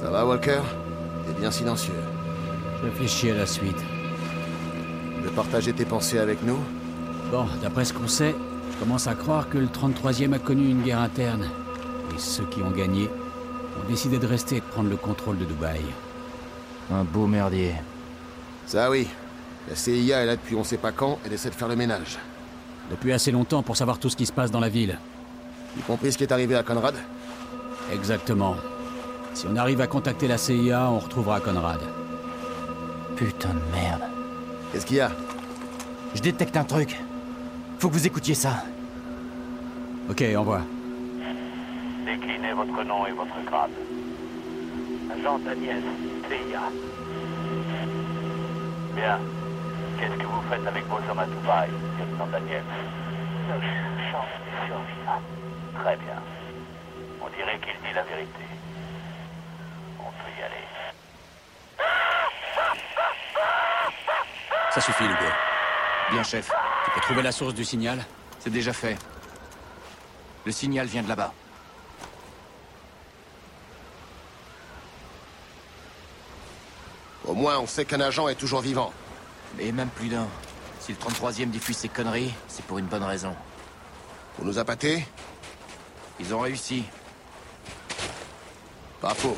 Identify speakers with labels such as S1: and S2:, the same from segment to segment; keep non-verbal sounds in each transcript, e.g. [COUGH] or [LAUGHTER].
S1: Ça va, Walker T'es bien silencieux.
S2: Je réfléchis à la suite.
S1: Tu veux partager tes pensées avec nous
S2: Bon, d'après ce qu'on sait, je commence à croire que le 33e a connu une guerre interne. Et ceux qui ont gagné ont décidé de rester et de prendre le contrôle de Dubaï.
S3: Un beau merdier.
S1: Ça oui. La CIA est là depuis on sait pas quand, elle essaie de faire le ménage.
S2: Depuis assez longtemps pour savoir tout ce qui se passe dans la ville.
S1: Y compris ce qui est arrivé à Conrad?
S2: Exactement. Si on arrive à contacter la CIA, on retrouvera Conrad.
S3: Putain de merde.
S1: Qu'est-ce qu'il y a?
S3: Je détecte un truc. Faut que vous écoutiez ça.
S2: Ok, envoie.
S4: Déclinez votre nom et votre grade. Agent Daniel, CIA. Bien. Qu'est-ce que vous faites avec vos hommes à Dubaï, lieutenant Daniel? Seule chance de survivre. Très bien. On dirait qu'il dit la vérité. On aller.
S2: Ça suffit, Lugo.
S3: Bien, chef.
S2: Tu peux trouver la source du signal
S3: C'est déjà fait. Le signal vient de là-bas.
S1: Au moins, on sait qu'un agent est toujours vivant.
S3: Et même plus d'un. Si le 33e diffuse ces conneries, c'est pour une bonne raison.
S1: Pour nous appâter
S3: Ils ont réussi.
S1: Pas faux.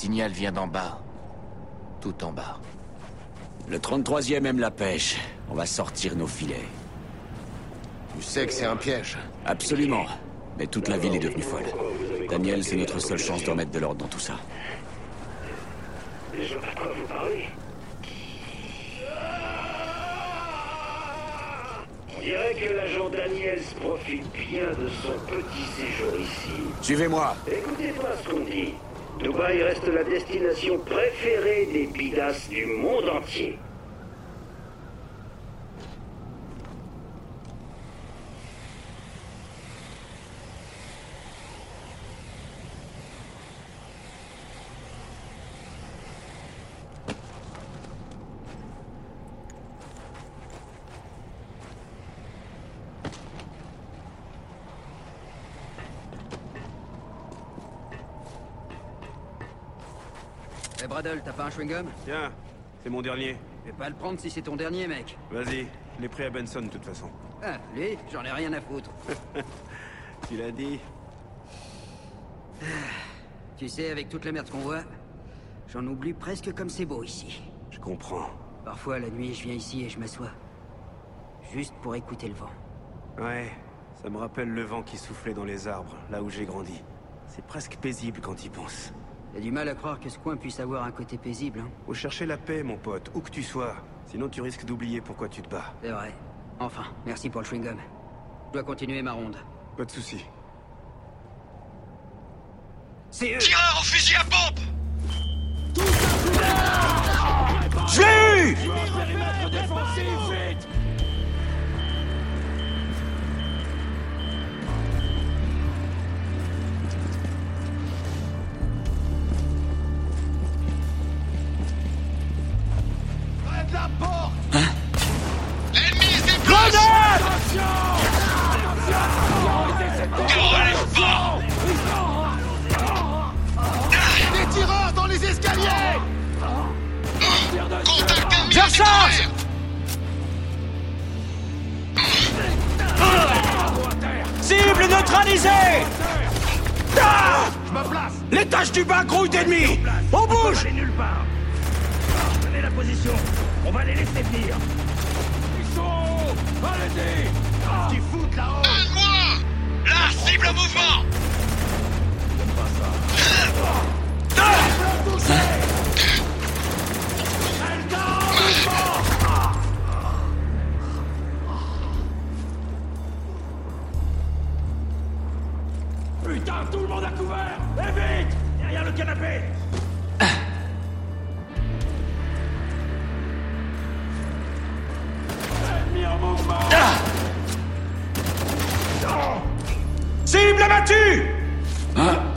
S3: Signal vient d'en bas. Tout en bas.
S2: Le 33e aime la pêche. On va sortir nos filets.
S1: Tu sais que c'est un piège.
S2: Absolument. Mais toute la ville est devenue folle. Daniel, c'est notre seule chance de remettre de l'ordre dans tout ça.
S5: Je pas de quoi vous parlez. On dirait que l'agent Daniels profite bien de son petit séjour ici.
S2: Suivez-moi.
S5: Écoutez pas ce qu'on dit. Dubaï reste la destination préférée des bidasses du monde entier.
S6: Bradle, t'as pas un chewing-gum
S7: Tiens, c'est mon dernier.
S6: Je vais pas le prendre si c'est ton dernier, mec.
S7: Vas-y, je l'ai pris à Benson de toute façon.
S6: Ah, lui, j'en ai rien à foutre. [LAUGHS]
S7: Tu l'as dit
S6: Tu sais, avec toute la merde qu'on voit, j'en oublie presque comme c'est beau ici.
S7: Je comprends.
S6: Parfois, la nuit, je viens ici et je m'assois. Juste pour écouter le vent.
S7: Ouais, ça me rappelle le vent qui soufflait dans les arbres, là où j'ai grandi. C'est presque paisible quand y penses.
S6: T'as du mal à croire que ce coin puisse avoir un côté paisible, hein
S7: Faut chercher la paix, mon pote, où que tu sois. Sinon tu risques d'oublier pourquoi tu te bats.
S6: C'est vrai. Enfin, merci pour le chewing-gum. Je dois continuer ma ronde.
S7: Pas de soucis.
S6: C'est eux
S8: Tireur au fusil à pompe L'ennemi
S2: Recharge Cible neutralisée Ah L'étage du bas grouille d'ennemis On bouge
S5: nulle part. Prenez la position. On va les laisser venir. Ils sont Allez-y qu'ils foutent là-haut
S8: Donne-moi Là, cible en mouvement
S5: Putain, Tout le monde à couvert. Et vite. Derrière le canapé. Ah. En mouvement
S9: Cible abattue.
S8: Hein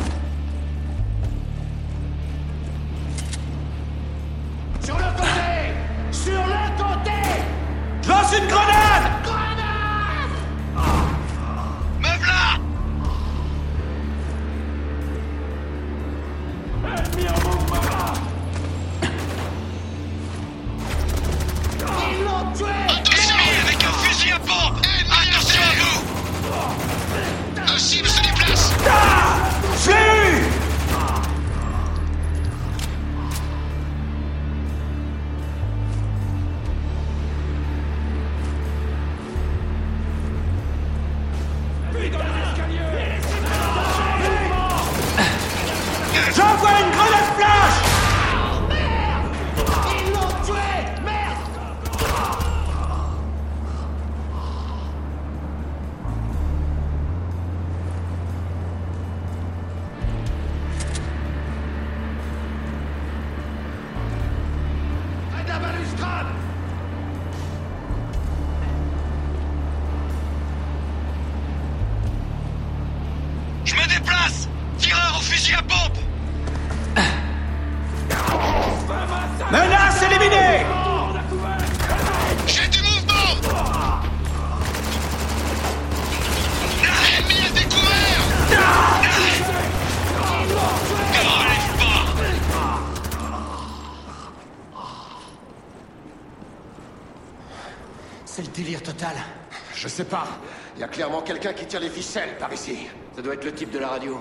S8: sais pas. Il y a clairement quelqu'un qui tire les ficelles par ici.
S3: Ça doit être le type de la radio.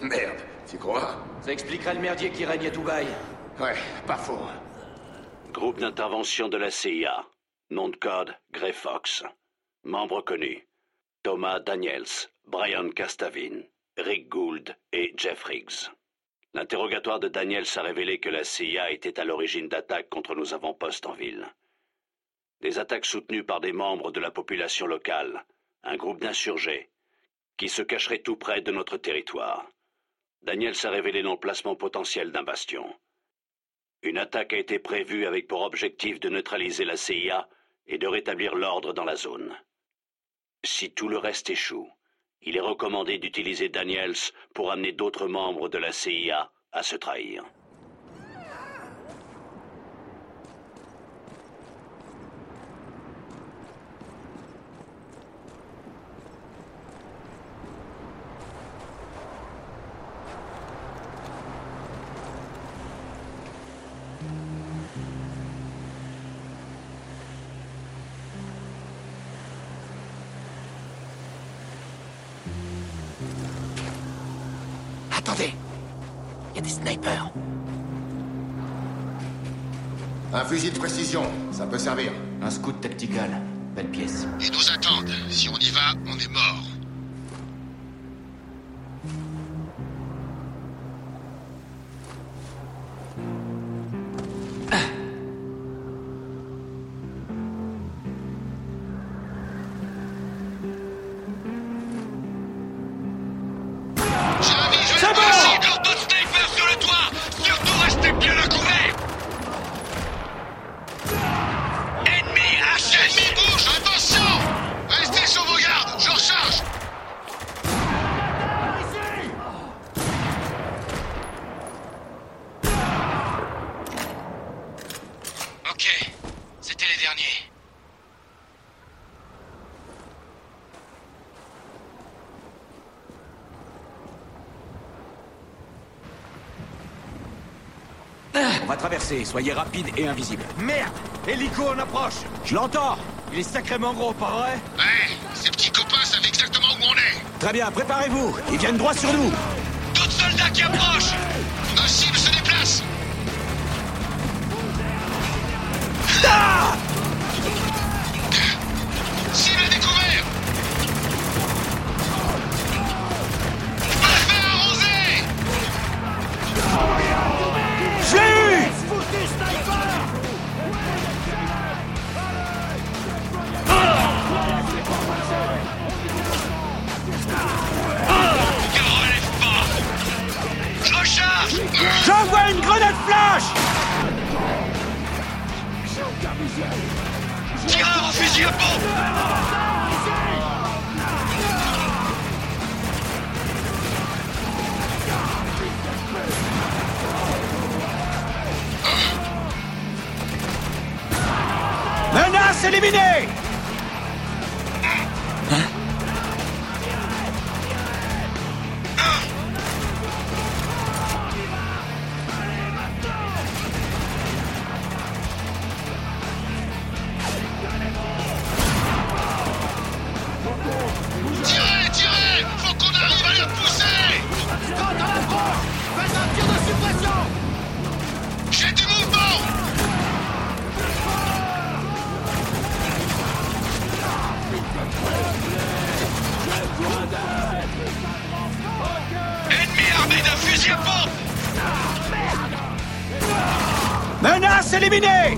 S8: Merde, tu crois?
S3: Ça expliquerait le merdier qui règne à Dubaï.
S8: Ouais, pas faux.
S4: Groupe d'intervention de la CIA. Nom de code, Gray Fox. Membres connus. Thomas Daniels, Brian Castavin, Rick Gould et Jeff Riggs. L'interrogatoire de Daniels a révélé que la CIA était à l'origine d'attaques contre nos avant-postes en ville. Des attaques soutenues par des membres de la population locale, un groupe d'insurgés, qui se cacheraient tout près de notre territoire. Daniels a révélé l'emplacement potentiel d'un bastion. Une attaque a été prévue avec pour objectif de neutraliser la CIA et de rétablir l'ordre dans la zone. Si tout le reste échoue, il est recommandé d'utiliser Daniels pour amener d'autres membres de la CIA à se trahir.
S3: Attendez Il y a des snipers.
S8: Un fusil de précision, ça peut servir.
S3: Un scout tactical. Belle pièce.
S10: Ils nous attendent. Si on y va, on est mort. J'ai
S9: Soyez rapide et invisible. Merde Hélico en approche. Je l'entends. Il est sacrément gros, pas vrai?
S10: Ouais, ces petits copains savent exactement où on est.
S9: Très bien, préparez-vous. Ils viennent droit sur nous.
S10: D'autres soldats qui approchent. Nos cibles se déplacent Cible
S9: J'envoie une grenade flash
S10: Tireur au fusil à pompe
S8: Menace éliminée Menace éliminée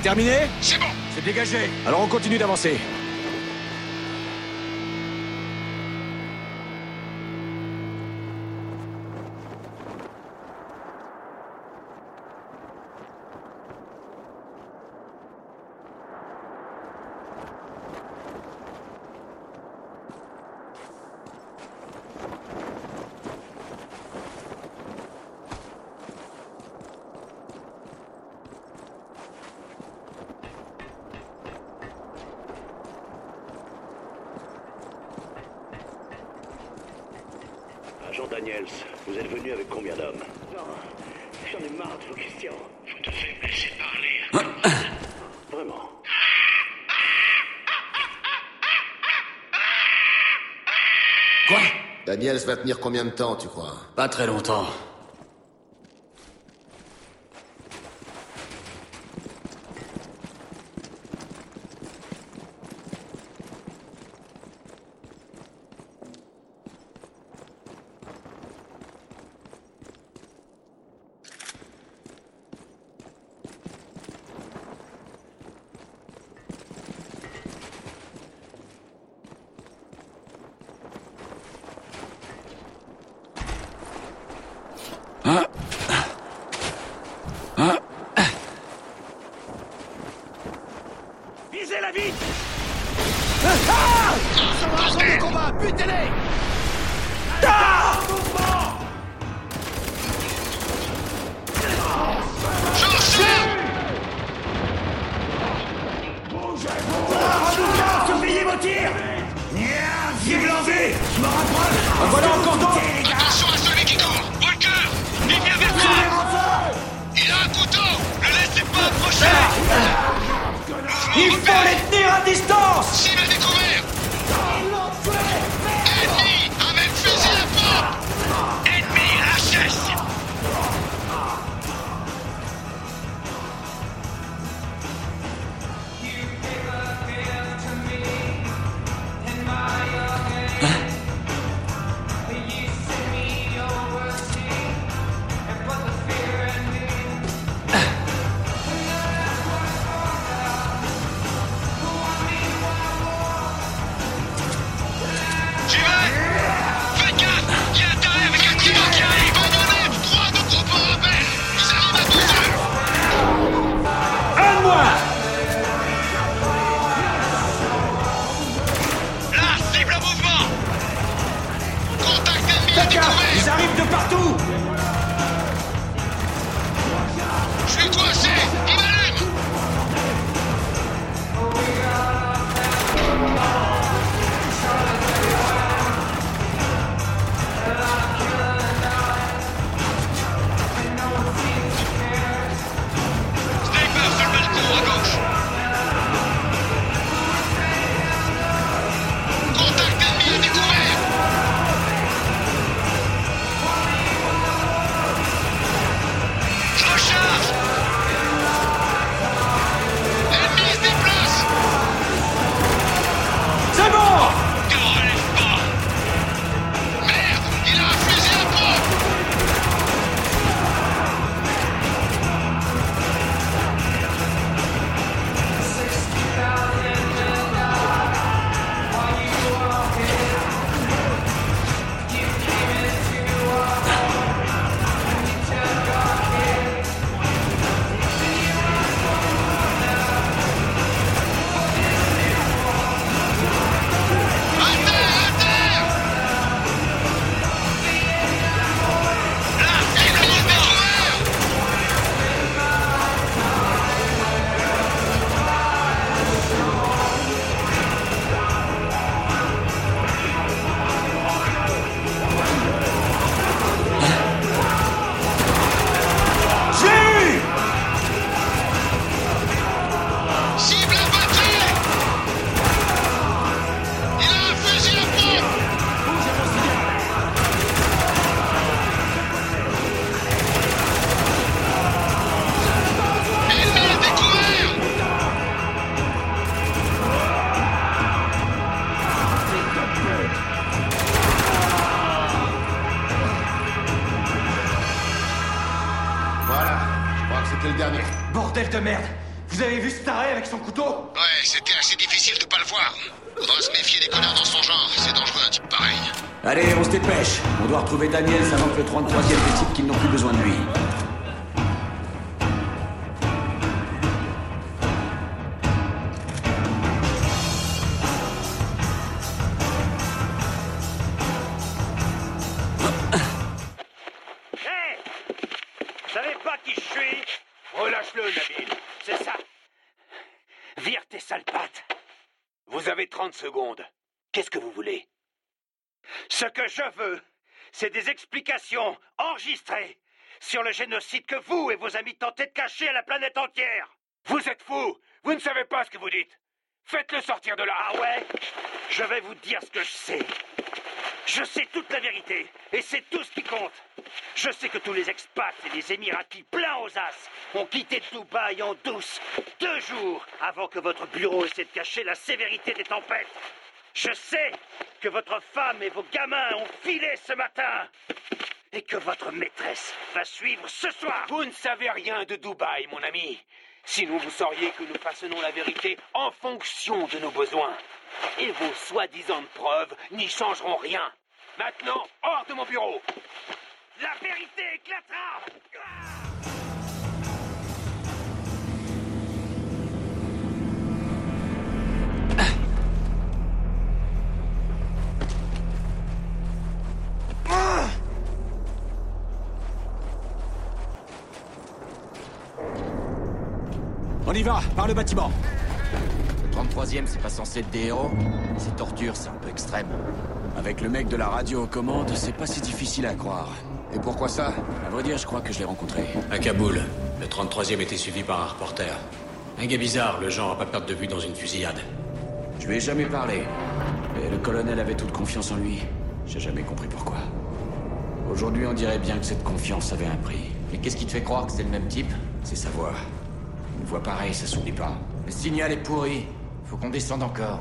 S8: C'est terminé
S10: C'est bon
S8: C'est dégagé Alors on continue d'avancer.
S4: Daniels, vous êtes venu avec combien d'hommes
S11: Non, j'en ai marre de vos questions.
S10: Vous devez me laisser parler. [COUGHS]
S4: Vraiment
S2: Quoi?
S1: Daniels va tenir combien de temps, tu crois?
S2: Pas très longtemps.
S5: Bordel de merde Vous avez vu ce taré avec son couteau
S10: Ouais, c'était assez difficile de pas le voir. Faudra se méfier des connards dans son genre. C'est dangereux un type pareil.
S9: Allez, on se dépêche. On doit retrouver Daniel avant que le 33e décide qu'ils n'ont plus besoin de lui.
S5: Tes sales pattes. Vous avez 30 secondes. Qu'est-ce que vous voulez? Ce que je veux, c'est des explications enregistrées sur le génocide que vous et vos amis tentez de cacher à la planète entière. Vous êtes fous. Vous ne savez pas ce que vous dites. Faites-le sortir de là. Ah ouais? Je vais vous dire ce que je sais. Je sais toute la vérité, et c'est tout ce qui compte. Je sais que tous les expats et les émiratis pleins aux as ont quitté Dubaï en douce, deux jours avant que votre bureau essaie de cacher la sévérité des tempêtes. Je sais que votre femme et vos gamins ont filé ce matin, et que votre maîtresse va suivre ce soir. Vous ne savez rien de Dubaï, mon ami. Sinon, vous sauriez que nous façonnons la vérité en fonction de nos besoins. Et vos soi-disant preuves n'y changeront rien. Maintenant, hors de mon bureau. La vérité éclatera.
S9: On y va, par le bâtiment.
S3: Le 33e, c'est pas censé être des héros Ces tortures, c'est un peu extrême.
S9: Avec le mec de la radio aux commandes, c'est pas si difficile à croire.
S1: Et pourquoi ça
S9: À vrai dire, je crois que je l'ai rencontré.
S2: À Kaboul, le 33e était suivi par un reporter. Un gars bizarre, le genre à pas perdre de vue dans une fusillade.
S9: Je lui ai jamais parlé. Mais le colonel avait toute confiance en lui. J'ai jamais compris pourquoi. Aujourd'hui, on dirait bien que cette confiance avait un prix.
S3: Mais qu'est-ce qui te fait croire que c'est le même type?
S9: C'est sa voix. Une voix pareille, ça s'oublie pas.
S3: Le signal est pourri. Faut qu'on descende encore.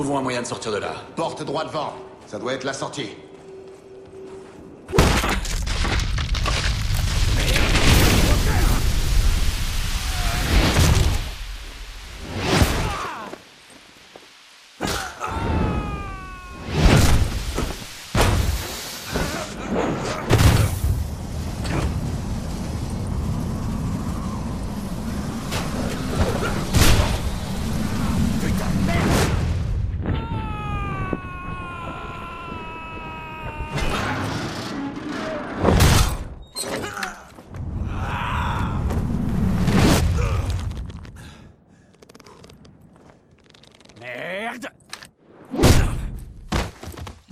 S2: Trouvons un moyen de sortir de là.
S1: Porte droit devant. Ça doit être la sortie.